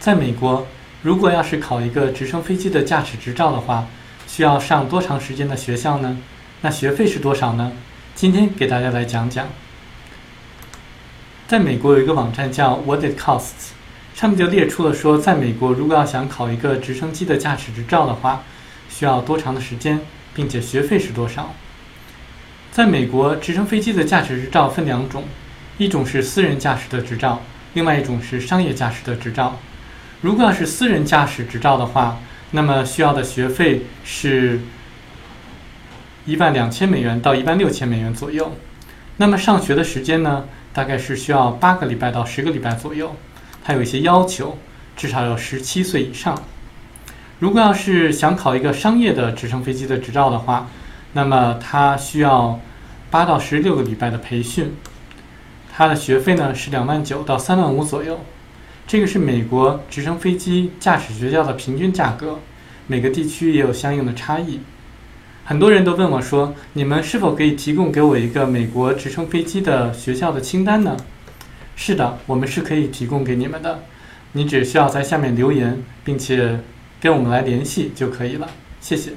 在美国，如果要是考一个直升飞机的驾驶执照的话，需要上多长时间的学校呢？那学费是多少呢？今天给大家来讲讲。在美国有一个网站叫 What It Costs，上面就列出了说，在美国如果要想考一个直升机的驾驶执照的话，需要多长的时间，并且学费是多少。在美国，直升飞机的驾驶执照分两种，一种是私人驾驶的执照，另外一种是商业驾驶的执照。如果要是私人驾驶执照的话，那么需要的学费是一万两千美元到一万六千美元左右。那么上学的时间呢，大概是需要八个礼拜到十个礼拜左右。它有一些要求，至少要十七岁以上。如果要是想考一个商业的直升飞机的执照的话，那么它需要八到十六个礼拜的培训，它的学费呢是两万九到三万五左右。这个是美国直升飞机驾驶学校的平均价格，每个地区也有相应的差异。很多人都问我说：“你们是否可以提供给我一个美国直升飞机的学校的清单呢？”是的，我们是可以提供给你们的，你只需要在下面留言，并且跟我们来联系就可以了。谢谢。